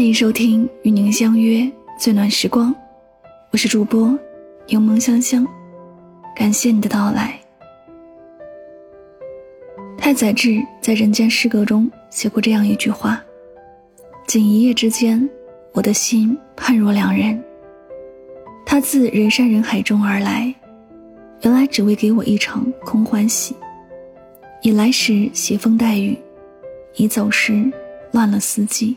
欢迎收听《与您相约最暖时光》，我是主播柠檬香香，感谢你的到来。太宰治在《人间失格》中写过这样一句话：“仅一夜之间，我的心判若两人。他自人山人海中而来，原来只为给我一场空欢喜。已来时携风带雨，已走时乱了四季。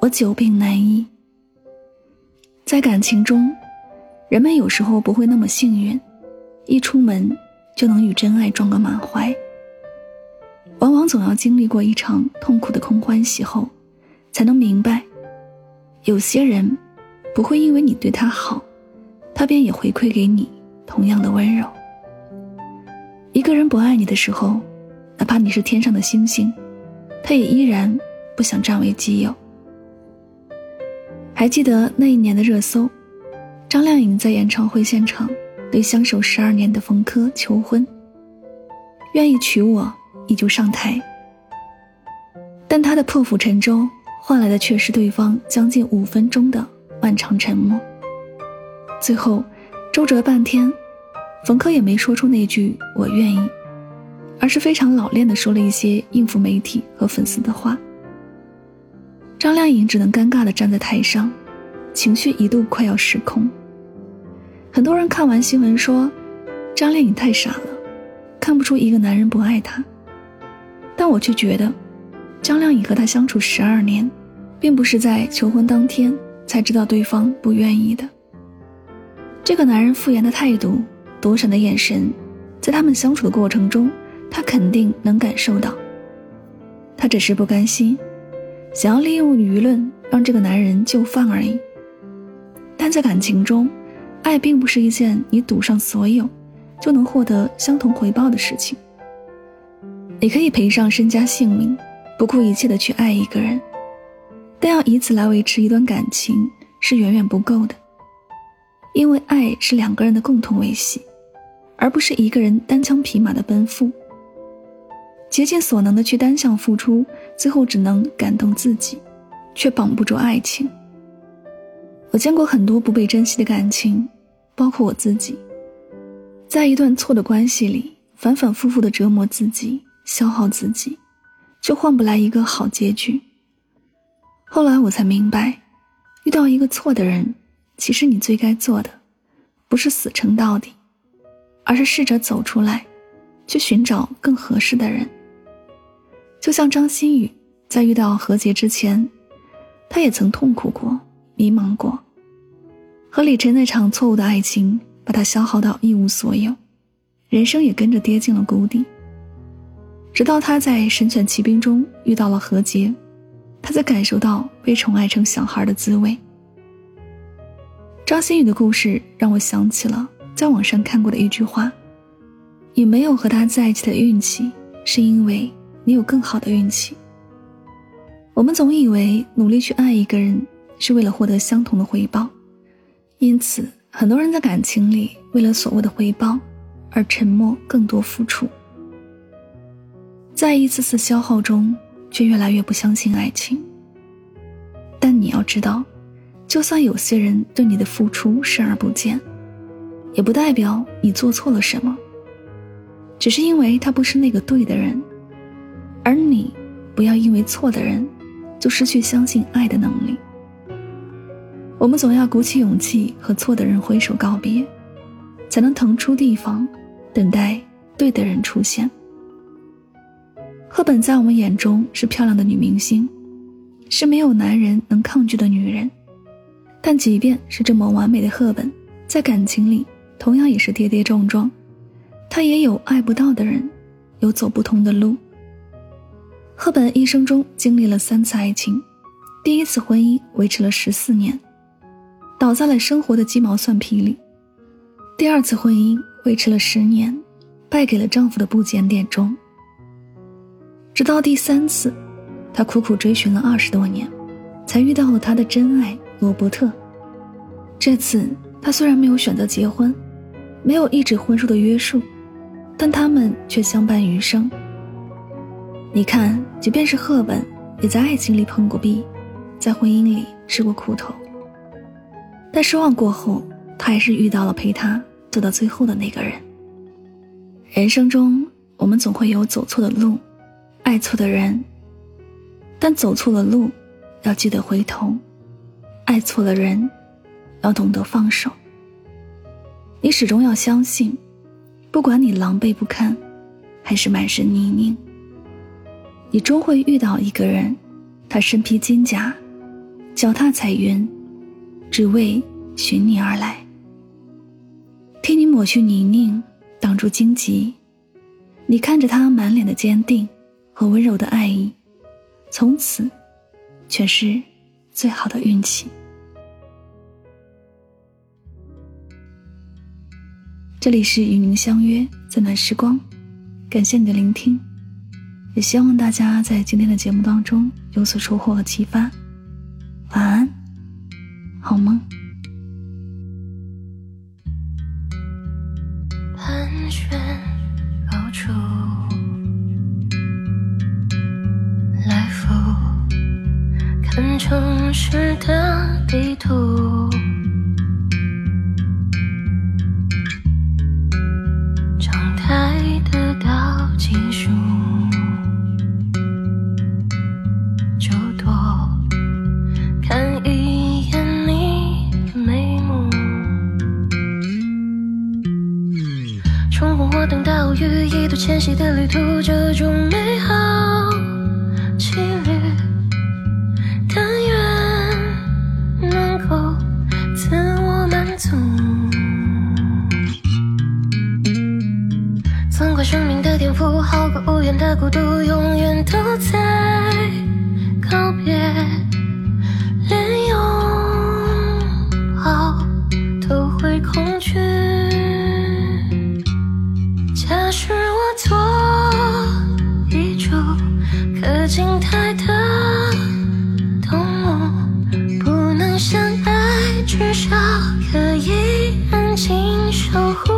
我久病难医。在感情中，人们有时候不会那么幸运，一出门就能与真爱撞个满怀。”往往总要经历过一场痛苦的空欢喜后，才能明白，有些人不会因为你对他好，他便也回馈给你同样的温柔。一个人不爱你的时候，哪怕你是天上的星星，他也依然不想占为己有。还记得那一年的热搜，张靓颖在演唱会现场对相守十二年的冯轲求婚，愿意娶我。你就上台，但他的破釜沉舟换来的却是对方将近五分钟的漫长沉默。最后，周折半天，冯轲也没说出那句“我愿意”，而是非常老练的说了一些应付媒体和粉丝的话。张靓颖只能尴尬的站在台上，情绪一度快要失控。很多人看完新闻说，张靓颖太傻了，看不出一个男人不爱她。但我却觉得，张靓颖和他相处十二年，并不是在求婚当天才知道对方不愿意的。这个男人敷衍的态度、躲闪的眼神，在他们相处的过程中，他肯定能感受到。他只是不甘心，想要利用舆论让这个男人就范而已。但在感情中，爱并不是一件你赌上所有，就能获得相同回报的事情。你可以赔上身家性命，不顾一切的去爱一个人，但要以此来维持一段感情是远远不够的。因为爱是两个人的共同维系，而不是一个人单枪匹马的奔赴。竭尽所能的去单向付出，最后只能感动自己，却绑不住爱情。我见过很多不被珍惜的感情，包括我自己，在一段错的关系里，反反复复的折磨自己。消耗自己，却换不来一个好结局。后来我才明白，遇到一个错的人，其实你最该做的，不是死撑到底，而是试着走出来，去寻找更合适的人。就像张馨予在遇到何洁之前，她也曾痛苦过、迷茫过，和李晨那场错误的爱情，把她消耗到一无所有，人生也跟着跌进了谷底。直到他在《神犬奇兵》中遇到了何洁，他才感受到被宠爱成小孩的滋味。张馨予的故事让我想起了在网上看过的一句话：“你没有和他在一起的运气，是因为你有更好的运气。”我们总以为努力去爱一个人是为了获得相同的回报，因此很多人在感情里为了所谓的回报而沉默，更多付出。在一次次消耗中，却越来越不相信爱情。但你要知道，就算有些人对你的付出视而不见，也不代表你做错了什么。只是因为他不是那个对的人，而你不要因为错的人，就失去相信爱的能力。我们总要鼓起勇气和错的人挥手告别，才能腾出地方，等待对的人出现。赫本在我们眼中是漂亮的女明星，是没有男人能抗拒的女人。但即便是这么完美的赫本，在感情里同样也是跌跌撞撞。她也有爱不到的人，有走不通的路。赫本一生中经历了三次爱情，第一次婚姻维持了十四年，倒在了生活的鸡毛蒜皮里；第二次婚姻维持了十年，败给了丈夫的不检点中。直到第三次，她苦苦追寻了二十多年，才遇到了她的真爱罗伯特。这次，她虽然没有选择结婚，没有一纸婚书的约束，但他们却相伴余生。你看，即便是赫本，也在爱情里碰过壁，在婚姻里吃过苦头，但失望过后，他还是遇到了陪他走到最后的那个人。人生中，我们总会有走错的路，爱错的人，但走错了路，要记得回头；爱错了人，要懂得放手。你始终要相信，不管你狼狈不堪，还是满身泥泞，你终会遇到一个人，他身披金甲，脚踏彩云，只为寻你而来，替你抹去泥泞，挡住荆棘。你看着他满脸的坚定和温柔的爱意，从此，全是最好的运气。这里是与您相约最暖时光，感谢你的聆听，也希望大家在今天的节目当中有所收获和启发。晚安，好梦。盘旋绕出来复，看城市的地图。迁这种美好几率，但愿能够自我满足。纵观生命的颠覆，好过无言的孤独，永远都在守护。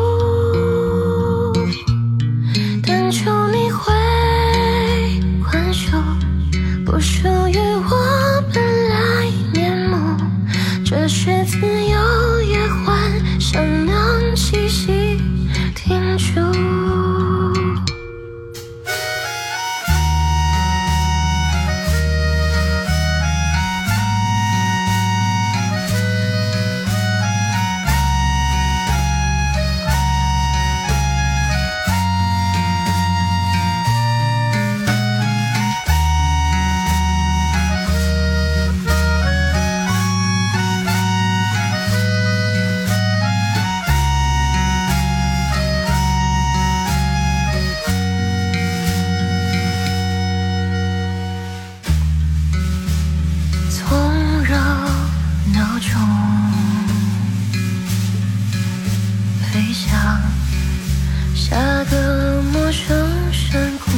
你想下个陌生山谷，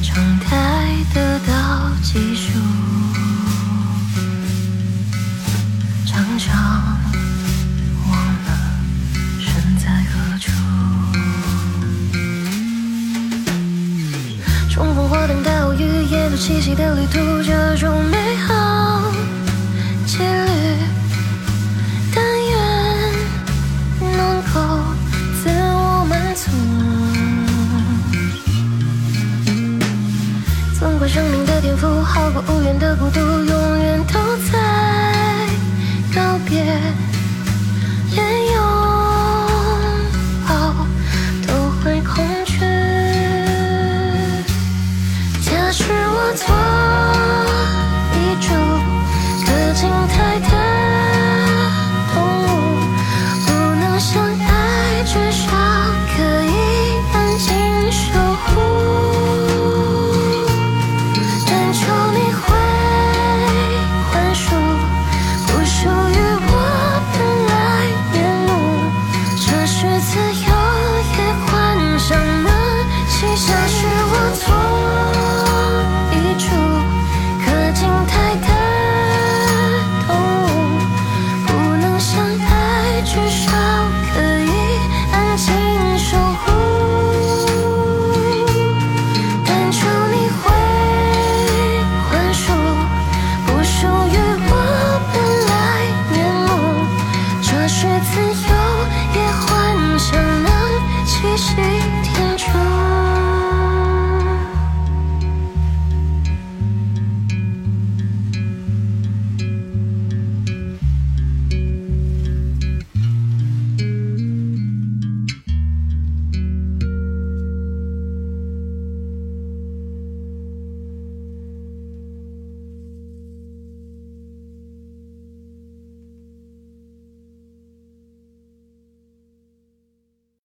常态得到计数。常常忘了身在何处，重逢花等待，我与夜栖息的旅途，这种美好。问过生命的天赋好过无缘的孤独永远都在告别连拥抱都会恐惧假使我错。